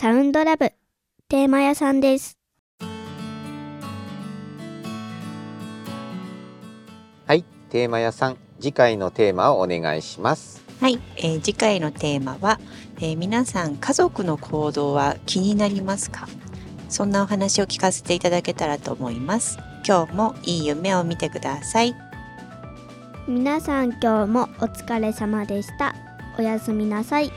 サウンドラブテーマ屋さんです。はい、テーマ屋さん、次回のテーマをお願いします。はい、えー次回のテーマは、えー皆さん家族の行動は気になりますか？そんなお話を聞かせていただけたらと思います。今日もいい夢を見てください。皆さん今日もお疲れ様でした。おやすみなさい。